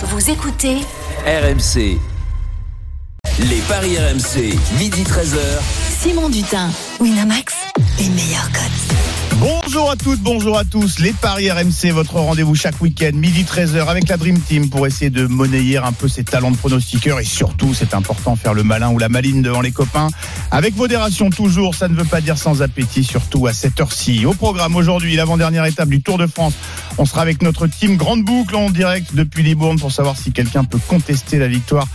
Vous écoutez RMC. Les paris RMC, midi 13h. Simon Dutin, Winamax, les meilleurs codes. Bonjour à toutes, bonjour à tous. Les Paris RMC, votre rendez-vous chaque week-end, midi 13h avec la Dream Team pour essayer de monnayer un peu ses talents de pronostiqueur et surtout, c'est important, faire le malin ou la maline devant les copains. Avec modération toujours, ça ne veut pas dire sans appétit, surtout à cette heure-ci. Au programme aujourd'hui, l'avant-dernière étape du Tour de France. On sera avec notre team Grande Boucle en direct depuis Libourne pour savoir si quelqu'un peut contester la victoire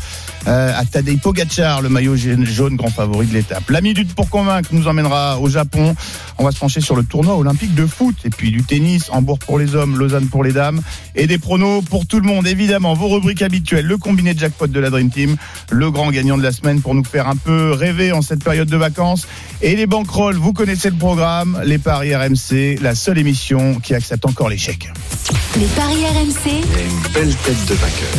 euh, à Tadej Pogacar, le maillot jaune grand favori de l'étape. La minute pour convaincre nous emmènera au Japon. On va se pencher sur le tournoi olympique de foot et puis du tennis, Hambourg pour les hommes, Lausanne pour les dames et des pronos pour tout le monde. Évidemment, vos rubriques habituelles, le combiné de jackpot de la Dream Team, le grand gagnant de la semaine pour nous faire un peu rêver en cette période de vacances et les banquerolles. Vous connaissez le programme, les paris RMC, la seule émission qui accepte encore l'échec. Les paris RMC, une belle tête de vainqueur.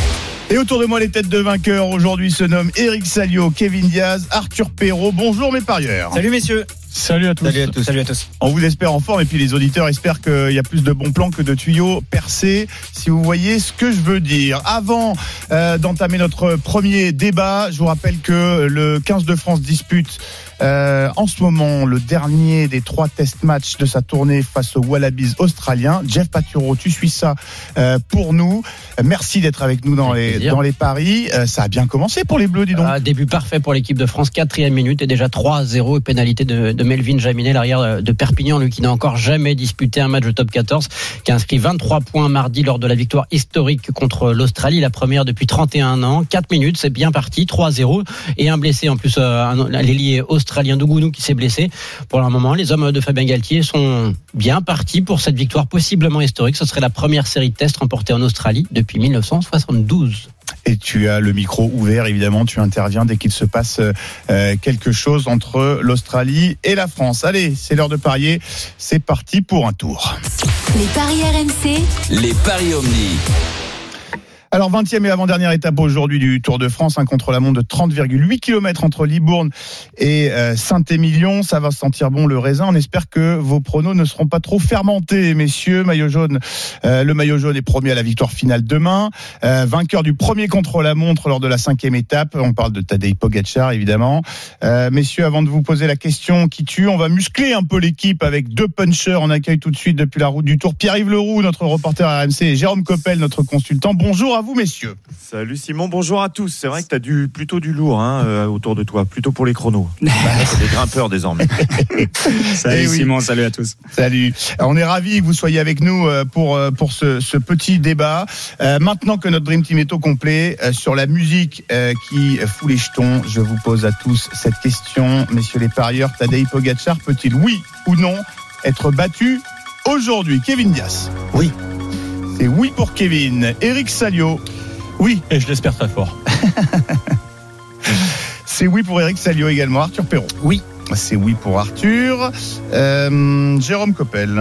Et autour de moi, les têtes de vainqueurs aujourd'hui se nomment Eric Salio, Kevin Diaz, Arthur Perrault. Bonjour mes parieurs. Salut messieurs. Salut à tous. Salut à tous. Salut à tous. On vous espère en forme et puis les auditeurs espèrent qu'il y a plus de bons plans que de tuyaux percés, si vous voyez ce que je veux dire. Avant euh, d'entamer notre premier débat, je vous rappelle que le 15 de France dispute euh, en ce moment le dernier des trois test matchs de sa tournée face aux Wallabies australiens. Jeff Paturo, tu suis ça euh, pour nous. Merci d'être avec nous dans Avec les, plaisir. dans les paris. Euh, ça a bien commencé pour les Bleus, dis donc. Ah, début parfait pour l'équipe de France, quatrième minute et déjà 3-0 et pénalité de, de Melvin Jaminet, l'arrière de Perpignan, lui qui n'a encore jamais disputé un match de top 14, qui a inscrit 23 points mardi lors de la victoire historique contre l'Australie, la première depuis 31 ans. 4 minutes, c'est bien parti, 3-0 et un blessé en plus, euh, un- l'ailier australien Dougounou qui s'est blessé. Pour le moment, les hommes de Fabien Galtier sont bien partis pour cette victoire possiblement historique. Ce serait la première série de tests remportée en Australie depuis 1972. Et tu as le micro ouvert, évidemment, tu interviens dès qu'il se passe euh, quelque chose entre l'Australie et la France. Allez, c'est l'heure de parier, c'est parti pour un tour. les paris RMC, Les paris Omni. Alors, 20e et avant-dernière étape aujourd'hui du Tour de France, un contre-la-montre de 30,8 km entre Libourne et euh, Saint-Émilion. Ça va sentir bon le raisin. On espère que vos pronos ne seront pas trop fermentés, messieurs. Maillot jaune, euh, le maillot jaune est promis à la victoire finale demain. Euh, vainqueur du premier contre-la-montre lors de la cinquième étape. On parle de Tadej Pogacar, évidemment. Messieurs, avant de vous poser la question qui tue, on va muscler un peu l'équipe avec deux punchers. On accueille tout de suite depuis la route du Tour Pierre-Yves Leroux, notre reporter RMC, et Jérôme Coppel, notre consultant. Bonjour à vous, messieurs. Salut Simon, bonjour à tous. C'est vrai que tu as du, plutôt du lourd hein, euh, autour de toi, plutôt pour les chronos. C'est des grimpeurs désormais. Salut, Eh oui. Simon, salut à tous. Salut. Alors, on est ravis que vous soyez avec nous euh, pour euh, pour ce, ce petit débat. Euh, maintenant que notre Dream Team est au complet euh, sur la musique euh, qui fout les jetons, je vous pose à tous cette question, messieurs les parieurs. Tadej Pogacar peut-il, oui ou non, être battu aujourd'hui? Kevin Dias. Oui. C'est oui pour Kevin. Eric Salio. Oui, et je l'espère très fort. C'est oui pour Eric Salio également. Arthur Perron. Oui. C'est oui pour Arthur. Euh, Jérôme Coppel.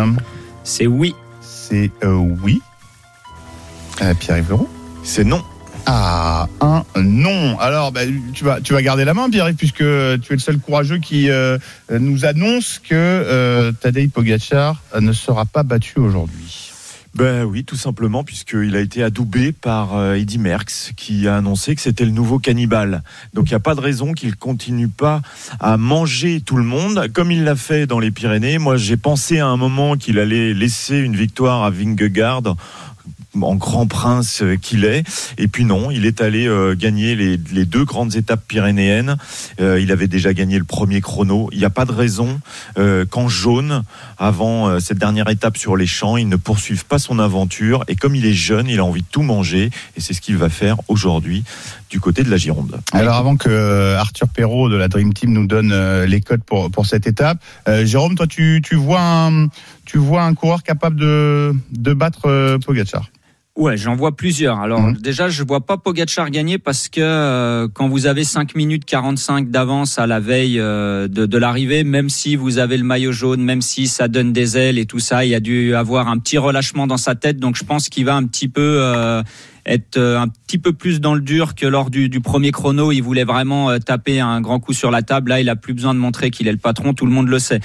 C'est oui. C'est euh, oui. Euh, Pierre-Yves Leroux. C'est non. Ah, un non. Alors, bah, tu, vas, tu vas garder la main, Pierre, puisque tu es le seul courageux qui euh, nous annonce que euh, Tadej Pogacar ne sera pas battu aujourd'hui. Ben oui, tout simplement, puisqu'il a été adoubé par euh, Eddy Merckx, qui a annoncé que c'était le nouveau cannibale. Donc il n'y a pas de raison qu'il continue pas à manger tout le monde, comme il l'a fait dans les Pyrénées. Moi, j'ai pensé à un moment qu'il allait laisser une victoire à Vingegaard en grand prince euh, qu'il est. Et puis non, il est allé euh, gagner les, deux grandes étapes pyrénéennes. Euh, il avait déjà gagné le premier chrono. Il n'y a pas de raison qu'en jaune, avant cette dernière étape sur les champs, il ne poursuive pas son aventure. Et comme il est jeune, il a envie de tout manger. Et c'est ce qu'il va faire aujourd'hui du côté de la Gironde. Alors, avant que Arthur Perrault de la Dream Team nous donne les codes pour, cette étape, Jérôme, toi, tu, vois un, tu vois un coureur capable de, de battre Pogacar? Ouais, j'en vois plusieurs. Alors Mhm. déjà, je vois pas Pogacar gagner parce que euh, quand vous avez 5 minutes 45 d'avance à la veille euh, de, de l'arrivée, même si vous avez le maillot jaune, même si ça donne des ailes et tout ça, il y a dû avoir un petit relâchement dans sa tête. Donc je pense qu'il va un petit peu euh, être euh, un petit peu plus dans le dur que lors du, du premier chrono. Il voulait vraiment euh, taper un grand coup sur la table. Là, il a plus besoin de montrer qu'il est le patron. Tout le monde le sait.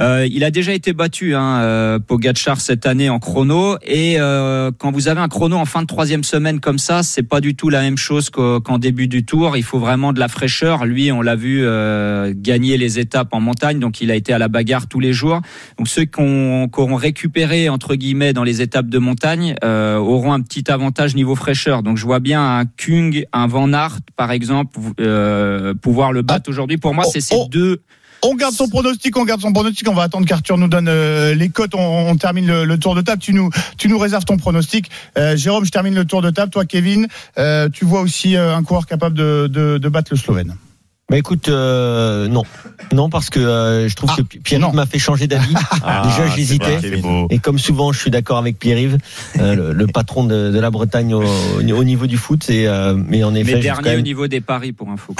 Euh, il a déjà été battu, hein, euh, Pogacar cette année en chrono. Et euh, quand vous avez un chrono en fin de troisième semaine comme ça, c'est pas du tout la même chose qu'en début du Tour. Il faut vraiment de la fraîcheur. Lui, on l'a vu euh, gagner les étapes en montagne, donc il a été à la bagarre tous les jours. Donc ceux qui ont, qui auront récupéré entre guillemets dans les étapes de montagne euh, auront un petit avantage niveau fraîcheur. Donc je vois bien un Kung, un Van Aert par exemple euh, pouvoir le battre aujourd'hui. Pour moi, oh, c'est ces oh. deux. On garde son pronostic, on garde son pronostic. On va attendre qu'Arthur nous donne euh, les cotes. On, termine le, tour de table. Tu nous, tu nous réserves ton pronostic. Euh, Jérôme, je termine le tour de table. Toi, Kevin, euh, tu vois aussi un coureur capable de battre le Slovène. Bah écoute, euh, non, non parce que euh, je trouve Ah, que Pierre non. m'a fait changer d'avis. Ah, Déjà, j'hésitais. Et comme souvent, je suis d'accord avec Pierre-Yves, euh, le, le patron de, de la Bretagne au, au niveau du foot. Et, euh, mais en effet, Mais dernier au niveau des paris pour info.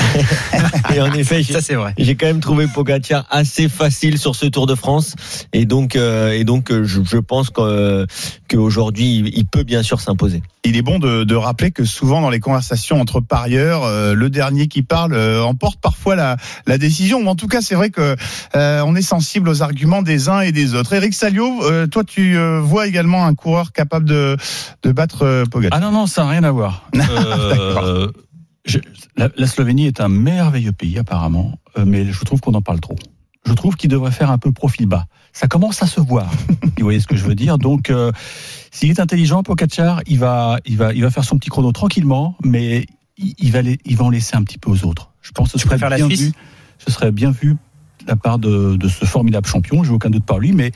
et en effet, j'ai- c'est vrai. j'ai quand même trouvé Pogacar assez facile sur ce Tour de France. Et donc, euh, et donc, je, je pense qu'aujourd'hui, il- il peut bien sûr s'imposer. Il est bon de, de rappeler que souvent dans les conversations entre parieurs, euh, le dernier qui parle euh, emporte parfois la, la décision. Mais en tout cas, c'est vrai que euh, on est sensible aux arguments des uns et des autres. Eric Salio, euh, toi, tu euh, vois également un coureur capable de, de battre Pogacar? Ah non, non, ça n'a rien à voir. Je- la, la Slovénie est un merveilleux pays apparemment, mais je trouve qu'on en parle trop. Je trouve qu'il devrait faire un peu profil bas. Ça commence à se voir. Vous voyez ce que je veux dire? Donc, s'il est intelligent, Pogacar, il va, il va, il va faire son petit chrono tranquillement, mais il, il va, les- il va en laisser un petit peu aux autres. Je pense que ce serait préfères la bien Suisse vu. Ce serait bien vu de la part de, de ce formidable champion. J'ai aucun doute par lui, mais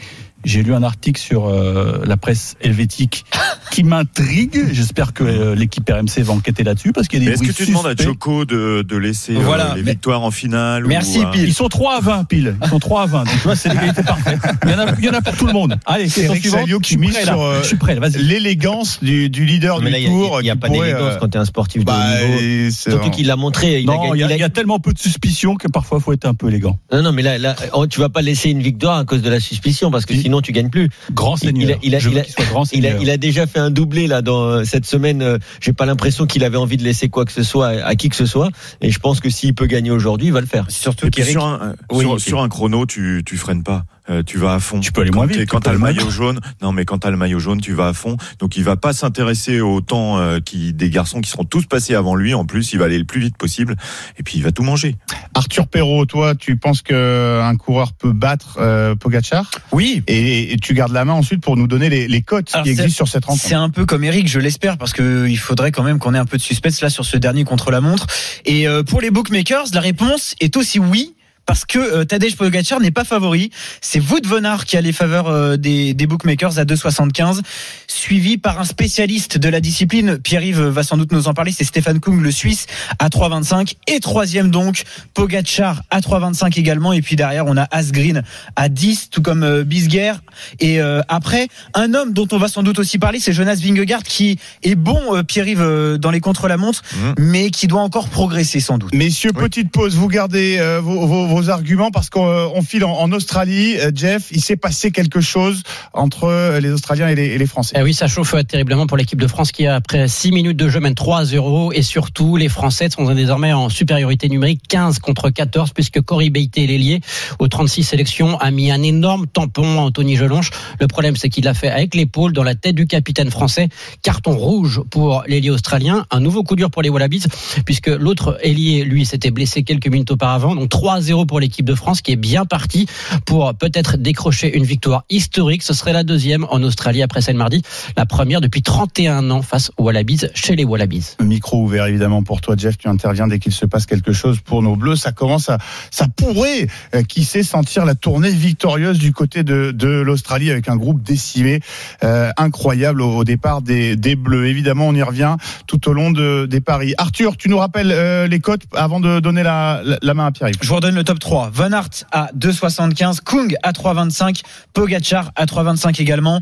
j'ai lu un article sur euh, la presse helvétique qui m'intrigue. J'espère que euh, l'équipe RMC va enquêter là-dessus parce qu'il y a des est-ce que tu demandes à suspects. Choco de, de laisser euh, les mais- victoires en finale Merci, ou, euh, Pile. Ils sont 3 à 20 pile. Ils sont 3 à 20. Donc tu vois, c'est l'égalité parfaite. Il y, en a, il y en a pour tout le monde. Allez, Eric suivante. Salio qui Je suis mise sur, euh, Je suis prêt. L'élégance du, du leader Mais là, du il n'y a, tour. il y a pas pourrait, d'élégance quand tu es un sportif de bah, haut niveau. c'est- Surtout qu'il l'a montré. Il Non, y, a, il a- il y a tellement peu de suspicion que parfois, il faut être un peu élégant. Non, non, mais là, là, oh, tu vas pas laisser une victoire à cause de la suspicion, parce que sinon tu gagnes plus. Grand Il- seigneur. il a- il il grand seigneur. déjà fait un doublé là dans cette semaine. euh, J'ai pas l'impression qu'il avait envie de laisser quoi que ce soit à, à qui que ce soit. Et je pense que s'il peut gagner aujourd'hui, il va le faire. Surtout sur un, euh, Oui, sur, ok. sur un chrono, tu, tu freines pas. Euh, tu vas à fond. Tu peux aller quand moins vite, Quand t'as le maillot jaune, non mais quand t'as le maillot jaune, tu vas à fond. Donc il va pas s'intéresser au temps euh, qui des garçons qui seront tous passés avant lui. En plus, il va aller le plus vite possible. Et puis il va tout manger. Arthur Perrault, toi, tu penses qu'un coureur peut battre euh, Pogacar? Oui. et, et tu gardes la main ensuite pour nous donner les, les cotes qui existent sur cette rencontre. C'est un peu comme Eric, je l'espère, parce que il faudrait quand même qu'on ait un peu de suspense là sur ce dernier contre la montre. Et euh, pour les bookmakers, la réponse est aussi oui. Parce que euh, Tadej Pogacar n'est pas favori, c'est Wout van Aert qui a les faveurs euh, des, des bookmakers à 2,75, suivi par un spécialiste de la discipline. Pierre-Yves va sans doute nous en parler, c'est Stéphane Kung, le Suisse, à 3,25 et troisième donc Pogacar à 3,25 également. Et puis derrière on a Asgreen à 10, tout comme euh, Bisguer. Et euh, après un homme dont on va sans doute aussi parler, c'est Jonas Vingegaard qui est bon, euh, Pierre-Yves, euh, dans les contre-la-montre, Mhm. mais qui doit encore progresser sans doute. Messieurs, Oui. petite pause. Vous gardez euh, vos, vos- arguments parce qu'on euh, file en, Australie. Euh, Jeff, il s'est passé quelque chose entre euh, les Australiens et les, Français. Eh oui, ça chauffe terriblement pour l'équipe de France qui, après 6 minutes de jeu, mène 3 à 0. Et surtout, les Français sont désormais en supériorité numérique 15 contre 14, puisque Cory Beité, l'ailier, aux 36 sélections, a mis un énorme tampon à Anthony Gelonche. Le problème, c'est qu'il l'a fait avec l'épaule dans la tête du capitaine français. Carton rouge pour l'ailier australien. Un nouveau coup dur pour les Wallabies, puisque l'autre ailier, lui, s'était blessé quelques minutes auparavant. Donc 3 à 0 pour l'équipe de France, qui est bien partie pour peut-être décrocher une victoire historique. Ce serait la deuxième en Australie après celle mardi. La première depuis 31 ans face aux Wallabies, chez les Wallabies. Micro ouvert évidemment pour toi, Jeff. Tu interviens dès qu'il se passe quelque chose pour nos Bleus. Ça commence à, ça pourrait, euh, qui sait, sentir la tournée victorieuse du côté de, de l'Australie avec un groupe décimé, euh, incroyable au, au départ des, des Bleus. Évidemment, on y revient tout au long de, des paris. Arthur, tu nous rappelles euh, les cotes avant de donner la, la, la main à Pierre. Je vous redonne le top 3. Van Aert à 2,75, Kung à 3,25, Pogacar à 3,25 également.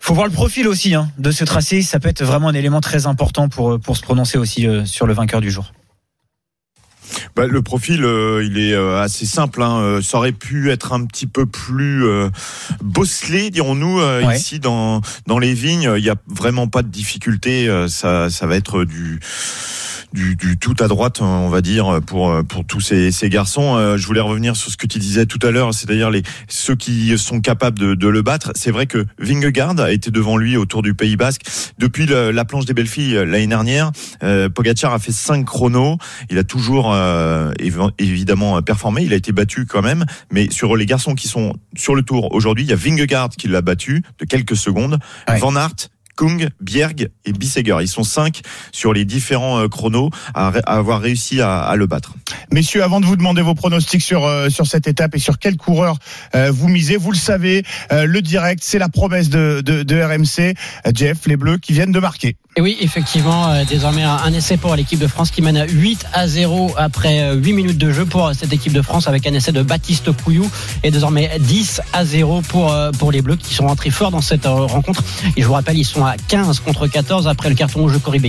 Faut voir le profil aussi hein, de ce tracé. Ça peut être vraiment un élément très important pour, pour se prononcer aussi euh, sur le vainqueur du jour. Bah, le profil, euh, il est euh, assez simple. Hein. Euh, Ça aurait pu être un petit peu plus euh, bosselé, dirons-nous, euh, Ouais. ici dans dans les vignes. Il n'y a vraiment pas de difficulté. Euh, Ça, ça va être du du, du tout à droite, on va dire, pour pour tous ces, ces garçons. Euh, je voulais revenir sur ce que tu disais tout à l'heure, c'est-à-dire les ceux qui sont capables de, de le battre. C'est vrai que Vingegaard a été devant lui autour du Pays Basque depuis le- la planche des belles filles euh, l'année dernière. Euh, Pogacar a fait cinq chronos. Il a toujours euh, évi- évidemment performé. Il a été battu quand même, mais sur les garçons qui sont sur le tour aujourd'hui, il y a Vingegaard qui l'a battu de quelques secondes. Ouais. Van Aert. Kung, Bjerg et Bissegger. Ils sont cinq sur les différents euh, chronos à, avoir réussi à, à le battre. Messieurs, avant de vous demander vos pronostics sur euh, sur cette étape et sur quel coureur euh, vous misez, vous le savez, euh, le direct, c'est la promesse de, de, de RMC. Euh, Jeff, les Bleus qui viennent de marquer. Et oui, effectivement, euh, désormais un, un essai pour l'équipe de France qui mène à 8 à 0 après euh, 8 minutes de jeu pour cette équipe de France avec un essai de Baptiste Pouillou et désormais 10 à 0 pour, euh, pour les Bleus qui sont rentrés forts dans cette euh, rencontre. Et je vous rappelle, ils sont à 15 contre 14 après le carton rouge de Cory.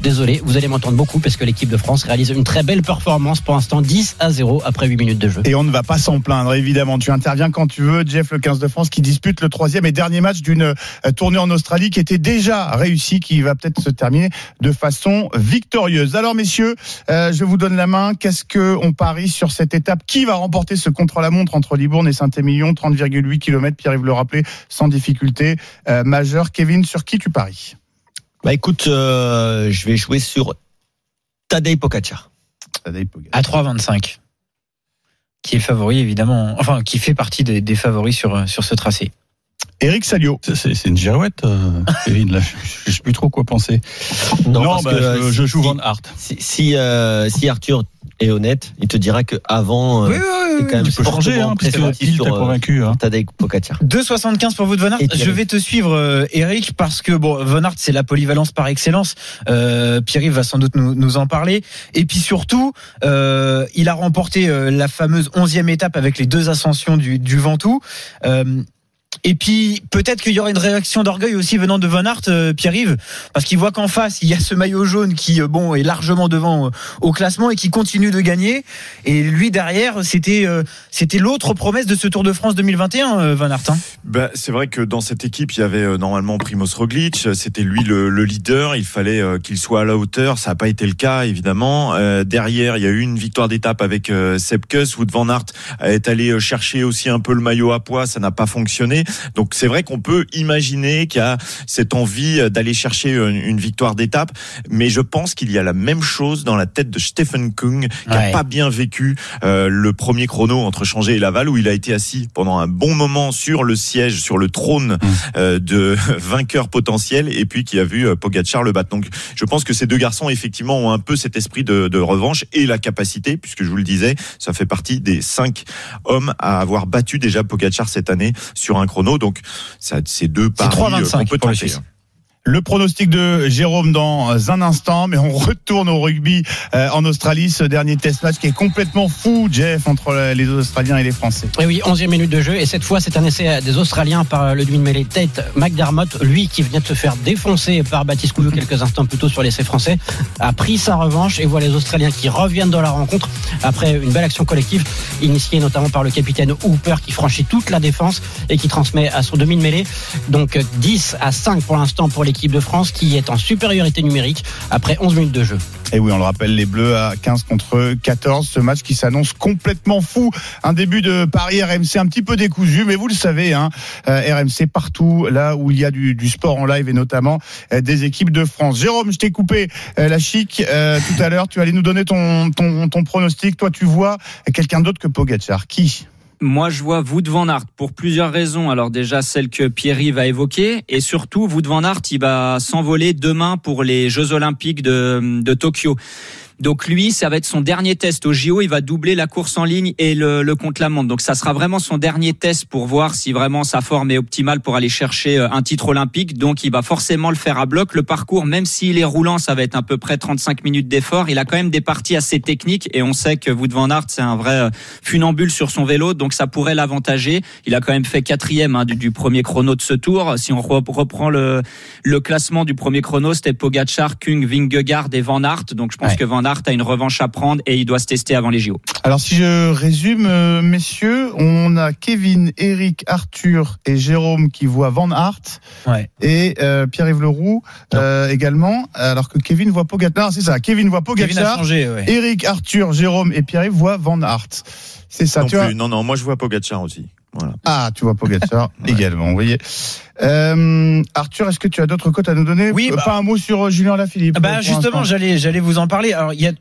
Désolé, vous allez m'entendre beaucoup parce que l'équipe de France réalise une très belle performance pour l'instant 10 à 0 après 8 minutes de jeu. Et on ne va pas s'en plaindre, évidemment. Tu interviens quand tu veux, Jeff, le 15 de France, qui dispute le troisième et dernier match d'une euh, tournée en Australie qui était déjà réussie, qui va peut-être se terminer de façon victorieuse. Alors, messieurs, euh, je vous donne la main. Qu'est-ce que on parie sur cette étape? Qui va remporter ce contre-la-montre entre Libourne et Saint-Émilion? 30,8 km, Pierre-Yves le rappelait, sans difficulté euh, majeure. Kevin, sur qui tu paries Bah écoute, euh, je vais jouer sur Tadej Pogacar. Tadej Pogacar. À 3,25. Qui est favori, évidemment. Enfin, qui fait partie des, des favoris sur, sur ce tracé. Eric Salio. C'est- une girouette, euh, Kevin. Là, je, je sais plus trop quoi penser. Non, parce bah, que, je, je joue si- Van Hart. Si, si, euh, si Arthur est honnête, il te dira que avant, euh, c'est quand même Tu peux changer, hein, parce que pressenti il t'a sur euh, convaincu. Hein. Tadej Pogacar. 2,75 pour vous de. Et Thierry. Je vais te suivre, euh, Eric, parce que bon, Von Aert, c'est la polyvalence par excellence. Euh, Pierre-Yves va sans doute nous, nous en parler. Et puis surtout, euh, il a remporté la fameuse onzième étape avec les deux ascensions du, du Ventoux. Euh, et puis peut-être qu'il y aura une réaction d'orgueil aussi venant de Von Aert, euh, Pierre-Yves, parce qu'il voit qu'en face il y a ce maillot jaune qui euh, bon est largement devant euh, au classement et qui continue de gagner. Et lui derrière, c'était c'était l'autre promesse de ce Tour de France 2021, euh, Van Aert. hein. Ben, c'est vrai que dans cette équipe, il y avait normalement Primoz Roglic. C'était lui le, le leader. Il fallait qu'il soit à la hauteur. Ça n'a pas été le cas, évidemment. Derrière, il y a eu une victoire d'étape avec Kuss. Wout van Aert est allé chercher aussi un peu le maillot à poids. Ça n'a pas fonctionné. Donc c'est vrai qu'on peut imaginer qu'il y a cette envie euh, d'aller chercher une, une victoire d'étape. Mais je pense qu'il y a la même chose dans la tête de Stephen Kung, qui Ouais. a pas bien vécu euh, le premier chrono entre Changé et Laval, où il a été assis pendant un bon moment sur le siège, sur le trône euh, de vainqueur potentiel, et puis qui a vu euh, Pogacar le battre. Donc, je pense que ces deux garçons effectivement ont un peu cet esprit de, de revanche et la capacité, puisque je vous le disais, ça fait partie des cinq hommes à avoir battu déjà Pogacar cette année sur un chrono. Donc, ça, c'est deux paris euh, 3,25 qu'on peut tenter. Le pronostic de Jérôme dans un instant, mais on retourne au rugby euh, en Australie, ce dernier test match qui est complètement fou, Jeff, entre les Australiens et les Français. Et oui, 11e minute de jeu. Et cette fois, c'est un essai des Australiens par le demi-mêlée Tate McDermott. Lui qui venait de se faire défoncer par Baptiste Couillou quelques instants plus tôt sur l'essai français, a pris sa revanche et voit les Australiens qui reviennent dans la rencontre après une belle action collective, initiée notamment par le capitaine Hooper qui franchit toute la défense et qui transmet à son demi-mêlée. Donc 10 à 5 pour l'instant pour l'équipe de France qui est en supériorité numérique après 11 minutes de jeu. Et oui, on le rappelle, les Bleus à 15 contre 14, ce match qui s'annonce complètement fou. Un début de Paris RMC un petit peu décousu, mais vous le savez, hein, euh, RMC partout, là où il y a du, sport en live et notamment euh, des équipes de France. Jérôme, je t'ai coupé euh, la chic tout à l'heure. Tu allais nous donner ton, ton, ton pronostic. Toi, tu vois quelqu'un d'autre que Pogacar. Qui? Moi, je vois Wout van Aert pour plusieurs raisons. Alors déjà, celle que Pierre-Yves a évoquée. Et surtout, Wout van Aert, il va s'envoler demain pour les Jeux Olympiques de Tokyo. Donc lui, ça va être son dernier test au JO. Il va doubler la course en ligne et le, le contre-la-montre. Donc ça sera vraiment son dernier test pour voir si vraiment sa forme est optimale pour aller chercher euh, un titre olympique. Donc il va forcément le faire à bloc. Le parcours, même s'il est roulant, ça va être à peu près 35 minutes d'effort. Il a quand même des parties assez techniques et on sait que Wout van Aert, c'est un vrai euh, funambule sur son vélo. Donc ça pourrait l'avantager. Il a quand même fait quatrième hein, du, du premier chrono de ce tour. Si on re- reprend le, le classement du premier chrono, c'était Pogacar, Kung, Vingegaard et Van Aert. Donc je pense Ouais. que Van Aert a une revanche à prendre et il doit se tester avant les JO. Alors si je résume, euh, messieurs, on a Kevin, Eric, Arthur et Jérôme qui voient Van Ouais. et euh, Pierre-Yves Leroux euh, également, alors que Kevin voit Pogacar. C'est ça, Kevin voit Kevin a Pogacar, changé, ouais. Eric, Arthur, Jérôme et Pierre-Yves voient Van Aert. C'est ça, non, tu vois non, non, moi je vois Pogacar aussi. Voilà. Ah, tu vois Pogacar Ouais. également, vous voyez. Euh, Arthur, est-ce que tu as d'autres cotes à nous donner Oui, Euh, bah- Pas un mot sur euh, Julien Lafilippe. Ah Bah justement, j'allais j'allais vous en parler. Alors il y a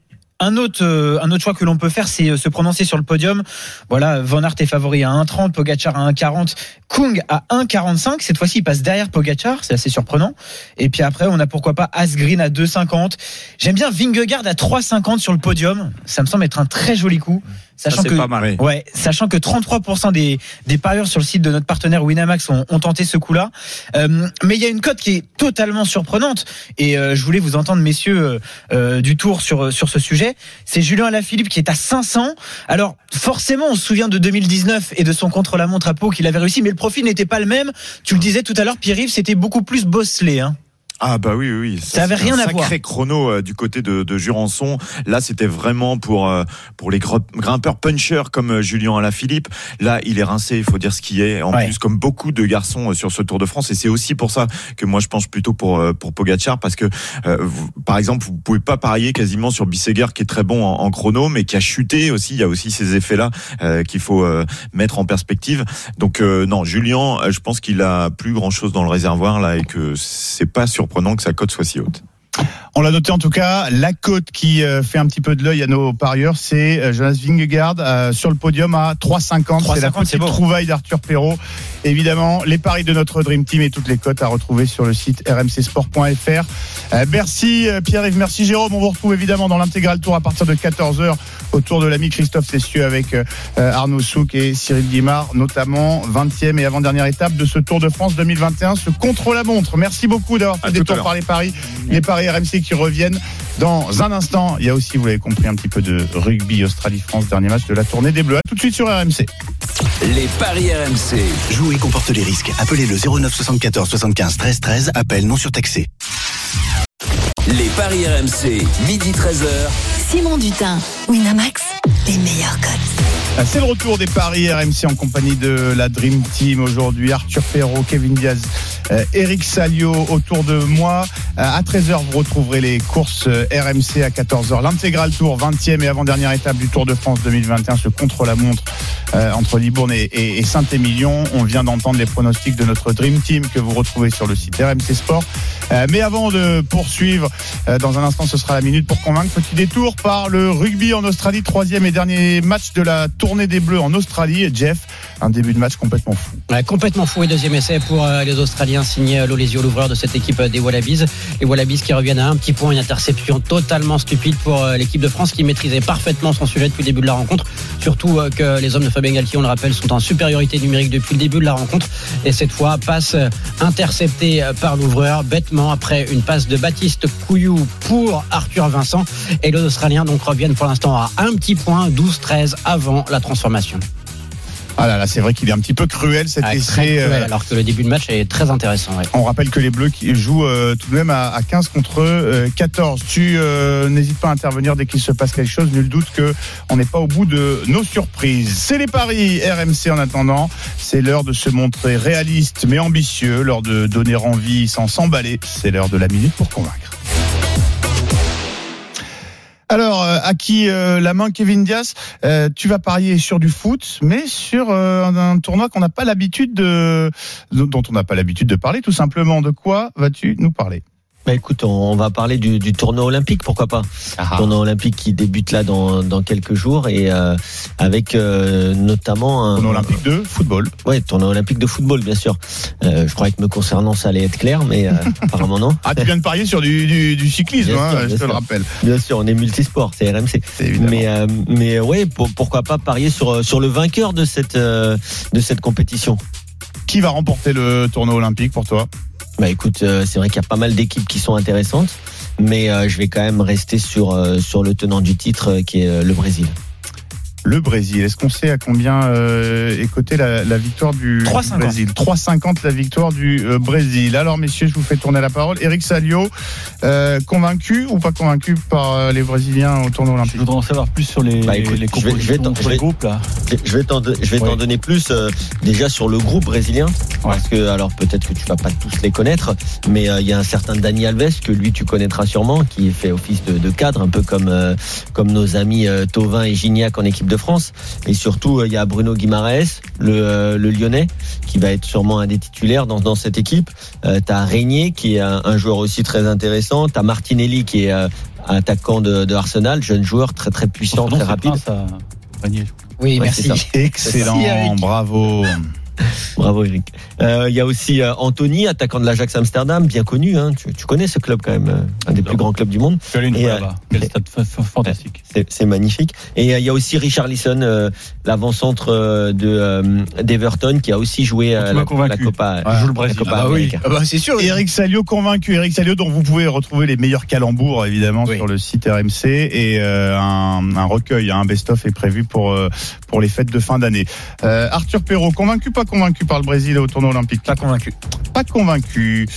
un autre euh, un autre choix que l'on peut faire, c'est se prononcer sur le podium. Voilà, Van Aert est favori à 1,30, Pogacar à 1,40, Kung à 1,45. Cette fois-ci, il passe derrière Pogacar, c'est assez surprenant. Et puis après, on a pourquoi pas Asgreen à 2,50. J'aime bien Vingegaard à 3,50 sur le podium. Ça me semble être un très joli coup, sachant que pas mal. Oui. Ouais, sachant que 33% des, des parieurs sur le site de notre partenaire Winamax ont, ont tenté ce coup-là. Euh, mais il y a une cote qui est totalement surprenante et euh, je voulais vous entendre, messieurs, euh, euh, du tour sur, sur ce sujet. C'est Julien Alaphilippe qui est à 500. Alors forcément, on se souvient de 2019 et de son contre-la-montre à Pau qu'il avait réussi, mais le profil n'était pas le même. Tu le disais tout à l'heure, Pierre-Yves, c'était beaucoup plus bosselé. Hein. Ah bah oui, oui, oui. Ça avait c'était rien un à voir. Sacré chrono euh, du côté de, de Jurançon. Là, c'était vraiment pour euh, pour les gr- grimpeurs punchers comme euh, Julien Alaphilippe. Là, il est rincé, il faut dire ce qui est. En Ouais. plus, comme beaucoup de garçons euh, sur ce Tour de France, et c'est aussi pour ça que moi je penche plutôt pour pour Pogacar parce que euh, vous- par exemple, vous pouvez pas parier quasiment sur Bisseguer qui est très bon en, en chrono, mais qui a chuté aussi. Il y a aussi ces effets-là euh, qu'il faut euh, mettre en perspective. Donc euh, non, Julien, je pense qu'il a plus grand chose dans le réservoir là et que c'est pas surprenant que sa cote soit si haute. On l'a noté en tout cas, la cote qui euh, fait un petit peu de l'œil à nos parieurs, c'est euh, Jonas Vingegaard euh, sur le podium à 3,50. C'est la 3,50, c'est petite trouvaille d'Arthur Perrault. Évidemment, les paris de notre Dream Team et toutes les cotes à retrouver sur le site rmcsport.fr. Euh, merci euh, Pierre-Yves, merci Jérôme. On vous retrouve évidemment dans l'intégral tour à partir de 14h autour de l'ami Christophe Cessieux avec euh, Arnaud Souk et Cyril Guimard, notamment 20e et avant-dernière étape de ce Tour de France 2021, ce contre-la-montre. Merci beaucoup d'avoir fait À des tours par les paris, les paris RMC qui reviennent dans un instant. Il y a aussi, vous l'avez compris, un petit peu de rugby Australie-France, dernier match de la tournée des Bleus. À tout de suite sur RMC. Les paris RMC. Jouer comporte les risques. Appelez le 09 74 75 13 13. Appel non surtaxé. Les paris RMC. Midi 13h. Simon Dutin, Winamax, les meilleurs cotes. Ah, C'est le retour des paris RMC en compagnie de la Dream Team aujourd'hui. Arthur Perrault, Kevin Diaz, euh, Eric Salio autour de moi. Euh, à 13h, vous retrouverez les courses euh, RMC à 14h. L'intégral tour, 20e et avant-dernière étape du Tour de France 2021, ce contre-la-montre entre Libourne et Saint-Émilion. On vient d'entendre les pronostics de notre Dream Team que vous retrouvez sur le site RMC Sport. Euh, mais avant de poursuivre, euh, dans un instant, ce sera la minute pour convaincre. Petit détour par le rugby en Australie, troisième et dernier match de la tournée des Bleus en Australie. Jeff, un début de match complètement fou. Complètement fou et deuxième essai pour euh, les Australiens signé Lolesio, l'ouvreur de cette équipe des Wallabies. Les Wallabies qui reviennent à un petit point, une interception totalement stupide pour l'équipe de France qui maîtrisait parfaitement son sujet depuis le début de la rencontre. Surtout que les hommes de Fabien Galtier, on le rappelle, sont en supériorité numérique depuis le début de la rencontre. Et cette fois, passe interceptée par l'ouvreur après une passe de Baptiste Couillou pour Arthur Vincent. Et les Australiens donc reviennent pour l'instant à un petit point, 12-13 avant la transformation. Ah là là, c'est vrai qu'il est un petit peu cruel cet Ah, très essai. cruel, euh, alors que le début de match est très intéressant. ouais. On rappelle que les Bleus qui jouent euh, tout de même à, à 15 contre euh, 14. Tu euh, n'hésites pas à intervenir dès qu'il se passe quelque chose. Nul doute que on n'est pas au bout de nos surprises. C'est les paris RMC en attendant. C'est l'heure de se montrer réaliste mais ambitieux, l'heure de donner envie sans s'emballer. C'est l'heure de la minute pour convaincre. Alors, euh, à qui euh, la main, Kevin Diaz Euh, Tu vas parier sur du foot, mais sur euh, un, tournoi qu'on n'a pas l'habitude de, dont on n'a pas l'habitude de parler. Tout simplement, de quoi vas-tu nous parler? Bah écoute, on, on va parler du, du tournoi olympique, pourquoi pas Tournoi olympique qui débute là dans, dans quelques jours et euh, avec euh, notamment un Tournoi olympique de football. Ouais, tournoi olympique de football, bien sûr. Euh, je croyais que me concernant, ça allait être clair, mais euh, apparemment non. Ah, tu viens de parier sur du, du, du cyclisme, hein, sûr, je te le rappelle. Bien sûr, on est multisport, c'est RMC. Mais euh, mais ouais, pour- pourquoi pas parier sur sur le vainqueur de cette euh, de cette compétition. Qui va remporter le tournoi olympique pour toi? Bah écoute, euh, c'est vrai qu'il y a pas mal d'équipes qui sont intéressantes, mais euh, je vais quand même rester sur euh, le tenant du titre qui est le Brésil. Le Brésil. Est-ce qu'on sait à combien euh, est cotée la, la victoire du 3,50. Brésil? 3,50 la victoire du euh, Brésil. Alors messieurs, je vous fais tourner la parole. Eric Salio, euh, convaincu ou pas convaincu par euh, les Brésiliens au tournoi Je olympique voudrais en savoir plus sur les, Bah, écoute, les je je vais sur je les groupes là. Je vais t'en je vais t'en Oui. donner plus euh, déjà sur le groupe brésilien parce que alors peut-être que tu vas pas tous les connaître mais euh, il y a un certain Dani Alves que lui tu connaîtras sûrement qui fait office de, de cadre un peu comme euh, comme nos amis euh, Tovin et Gignac en équipe de France et surtout euh, il y a Bruno Guimaraes le, euh, le lyonnais qui va être sûrement un des titulaires dans, dans cette équipe euh, t'as Régnier qui est un, un joueur aussi très intéressant t'as Martinelli qui est euh, attaquant de, de Arsenal jeune joueur très très puissant très rapide Prince Régnier. Oui, Ouais, merci. Excellent, bravo. Bravo Eric. Euh, Il y a aussi euh, Anthony, attaquant de l'Ajax Amsterdam, bien connu. Hein. Tu, tu connais ce club quand même, euh, un des plus grands clubs du monde. Je une Et, fois euh, là-bas. Quel stade fa- fa- fantastique. C'est c'est magnifique. Et euh, il y a aussi Richard Lisson, euh, l'avant-centre de euh, d'Everton, qui a aussi joué tu m'as la, convaincu. la Copa, Je joue le Brésil. Copa Ah bah oui. Ah bah, c'est sûr. Eric Salio convaincu. Eric Salio dont vous pouvez retrouver les meilleurs calembours évidemment Oui. sur le site RMC et euh, un, un recueil, hein, un best-of est prévu pour euh, pour les fêtes de fin d'année. Euh, Arthur Perrault, convaincu pas convaincu par le Brésil au tournoi olympique Pas convaincu. Pas convaincu.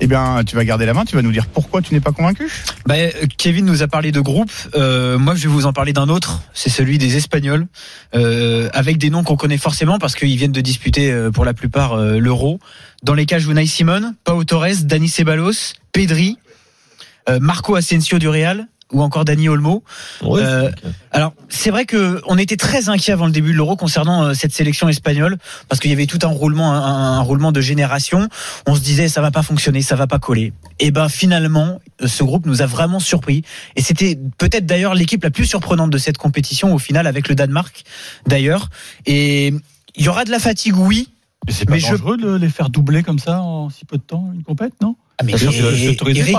Eh bien, tu vas garder la main. Tu vas nous dire pourquoi tu n'es pas convaincu. Bah, euh, Kevin nous a parlé de groupe. Euh, moi, je vais vous en parler d'un autre. C'est celui des Espagnols, euh, avec des noms qu'on connaît forcément parce qu'ils viennent de disputer pour la plupart euh, l'Euro. Dans les cas, Unai Simon, Pau Torres, Dani Ceballos, Pedri, Marco Asensio du Real ou encore Dani Olmo. Euh, Alors, c'est vrai que on était très inquiet avant le début de l'Euro concernant euh, cette sélection espagnole parce qu'il y avait tout un roulement, un, un roulement de génération. On se disait ça va pas fonctionner, ça va pas coller. Et ben finalement, euh, ce groupe nous a vraiment surpris. Et c'était peut-être d'ailleurs l'équipe la plus surprenante de cette compétition au final avec le Danemark d'ailleurs. Et il y aura de la fatigue, oui. Mais c'est pas Mais je- dangereux de les faire doubler comme ça en si peu de temps, une compète, non? Ah, mais Eric,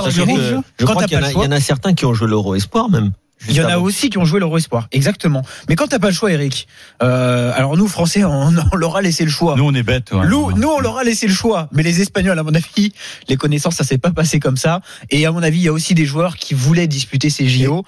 je crois qu'il y, en a- le choix- il y en a certains qui ont joué l'Euro Espoir même. Il y en a aussi qui ont joué l'Euro Espoir, exactement. Mais quand t'as pas le choix, Eric, euh, alors nous Français, on, on leur a laissé le choix. Nous, on est bêtes. ouais. Nous, nous, on leur a laissé le choix. Mais les Espagnols, à mon avis, les connaissances, ça s'est pas passé comme ça. Et à mon avis, il y a aussi des joueurs qui voulaient disputer ces JO.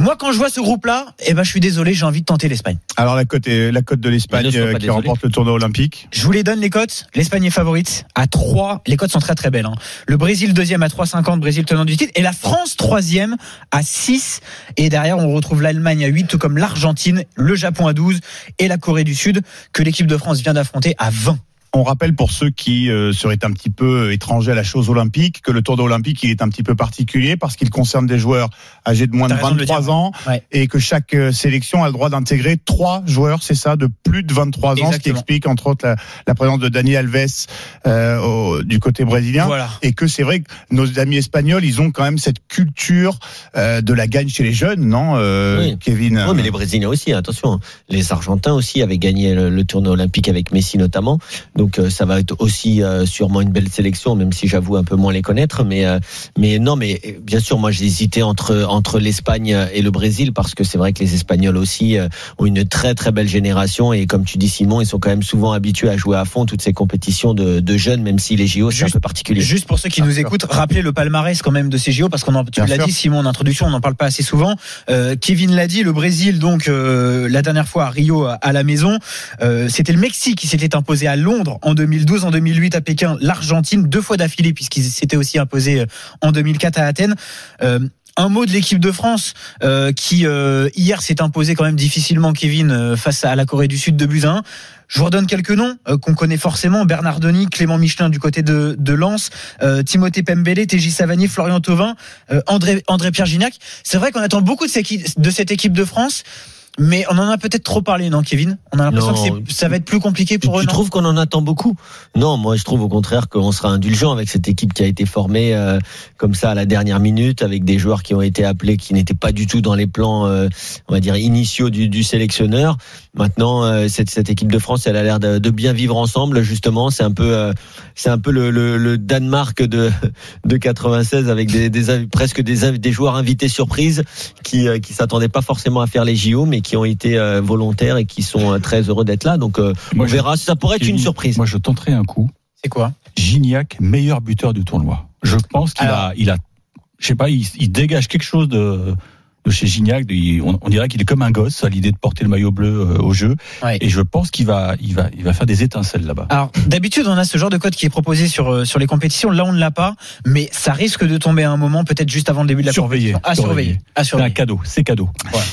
Moi, quand je vois ce groupe-là, eh ben, je suis désolé, j'ai envie de tenter l'Espagne. Alors la cote est la cote de l'Espagne euh, qui désolé. remporte le tournoi olympique. Je vous les donne les cotes. L'Espagne est favorite à 3. Les cotes sont très très belles. hein. Le Brésil deuxième à 3,50, Brésil tenant du titre. Et la France troisième à 6. Et derrière, on retrouve l'Allemagne à 8, tout comme l'Argentine, le Japon à 12 et la Corée du Sud que l'équipe de France vient d'affronter à 20. On rappelle pour ceux qui euh, seraient un petit peu étrangers à la chose olympique que le tournoi olympique il est un petit peu particulier parce qu'il concerne des joueurs âgés de moins de T'as raison de le 23 dire, ans ouais. et que chaque euh, sélection a le droit d'intégrer trois joueurs, c'est ça, de plus de 23 ans, ce qui explique entre autres la, la présence de Dani Alves euh, au- du côté brésilien. Voilà. Et que c'est vrai que nos amis espagnols, ils ont quand même cette culture euh, de la gagne chez les jeunes, non, euh, Oui. Kevin? Oui, mais les Brésiliens aussi, attention. Les Argentins aussi avaient gagné le, le tournoi olympique avec Messi notamment. Donc euh, ça va être aussi euh, sûrement une belle sélection, même si j'avoue un peu moins les connaître. Mais euh, mais non, mais bien sûr, moi j'ai hésité entre entre l'Espagne et le Brésil parce que c'est vrai que les Espagnols aussi euh, ont une très très belle génération et comme tu dis Simon, ils sont quand même souvent habitués à jouer à fond toutes ces compétitions de, de jeunes, même si les JO c'est un Juste- peu particulier. Juste pour ceux qui nous écoutent, rappelez le palmarès quand même de ces JO parce qu'on en, tu l'as dit Simon en introduction, on n'en parle pas assez souvent. Euh, Kevin l'a dit, le Brésil donc euh, la dernière fois à Rio à, à la maison, euh, c'était le Mexique qui s'était imposé à Londres en 2012, en 2008 à Pékin, l'Argentine deux fois d'affilée puisqu'ils s'étaient aussi imposés euh, en 2004 à Athènes. Euh, un mot de l'équipe de France euh, qui hier s'est imposé quand même difficilement Kevin face à la Corée du Sud de buts à 1. Je vous redonne quelques noms qu'on connaît forcément Bernard Denis, Clément Michelin du côté de, Lens, Timothée Pembele, TJ Savani, Florian Thauvin, André Pierre Gignac. C'est vrai qu'on attend beaucoup de, équipe- de cette équipe de France. Mais on en a peut-être trop parlé, non, Kevin? On a l'impression que c'est- ça va être plus compliqué Tu, pour eux. tu non? trouves qu'on en attend beaucoup? Non, moi je trouve au contraire qu'on sera indulgent avec cette équipe qui a été formée euh, comme ça à la dernière minute, avec des joueurs qui ont été appelés qui n'étaient pas du tout dans les plans, euh, on va dire initiaux du, du sélectionneur. Maintenant, euh, cette, cette équipe de France, elle a l'air de, de bien vivre ensemble. Justement, c'est un peu, euh, c'est un peu le, le, le Danemark de de 96 avec des, des presque des, des joueurs invités surprises qui euh, qui s'attendaient pas forcément à faire les JO, mais qui ont été euh, volontaires et qui sont euh, très heureux d'être là. Donc euh, Moi, on je- verra. Ça pourrait être une surprise. Moi, je tenterai un coup. C'est quoi? Gignac, meilleur buteur du tournoi. Je pense qu'il a, il a, je sais pas, il, il dégage quelque chose de, de chez Gignac. On, on dirait qu'il est comme un gosse à l'idée de porter le maillot bleu euh, au jeu. Ouais. Et je pense qu'il va, il va, il va faire des étincelles là-bas. Alors d'habitude on a ce genre de code qui est proposé sur euh, sur les compétitions. Là on ne l'a pas, mais ça risque de tomber à un moment, peut-être juste avant le début de la Surveiller, compétition. À surveiller. surveiller. C'est un cadeau, c'est cadeau.